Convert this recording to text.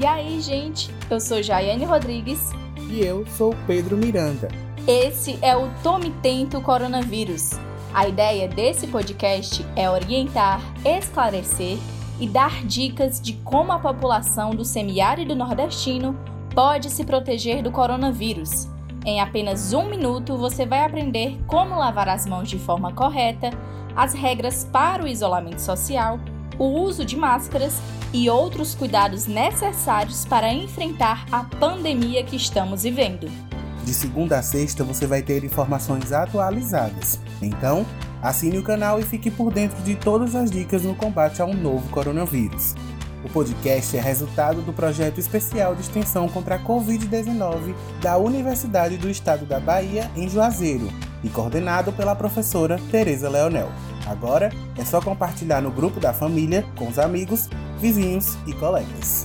E aí, gente? Eu sou Jaiane Rodrigues. E eu sou Pedro Miranda. Esse é o Tome Tento Coronavírus. A ideia desse podcast é orientar, esclarecer e dar dicas de como a população do semiárido nordestino pode se proteger do coronavírus. Em apenas um minuto, você vai aprender como lavar as mãos de forma correta, as regras para o isolamento social, o uso de máscaras e outros cuidados necessários para enfrentar a pandemia que estamos vivendo. De segunda a sexta você vai ter informações atualizadas. Então, assine o canal e fique por dentro de todas as dicas no combate ao novo coronavírus. O podcast é resultado do projeto especial de extensão contra a Covid-19 da Universidade do Estado da Bahia, em Juazeiro, e coordenado pela professora Tereza Leonel. Agora é só compartilhar no grupo da família, com os amigos, vizinhos e colegas.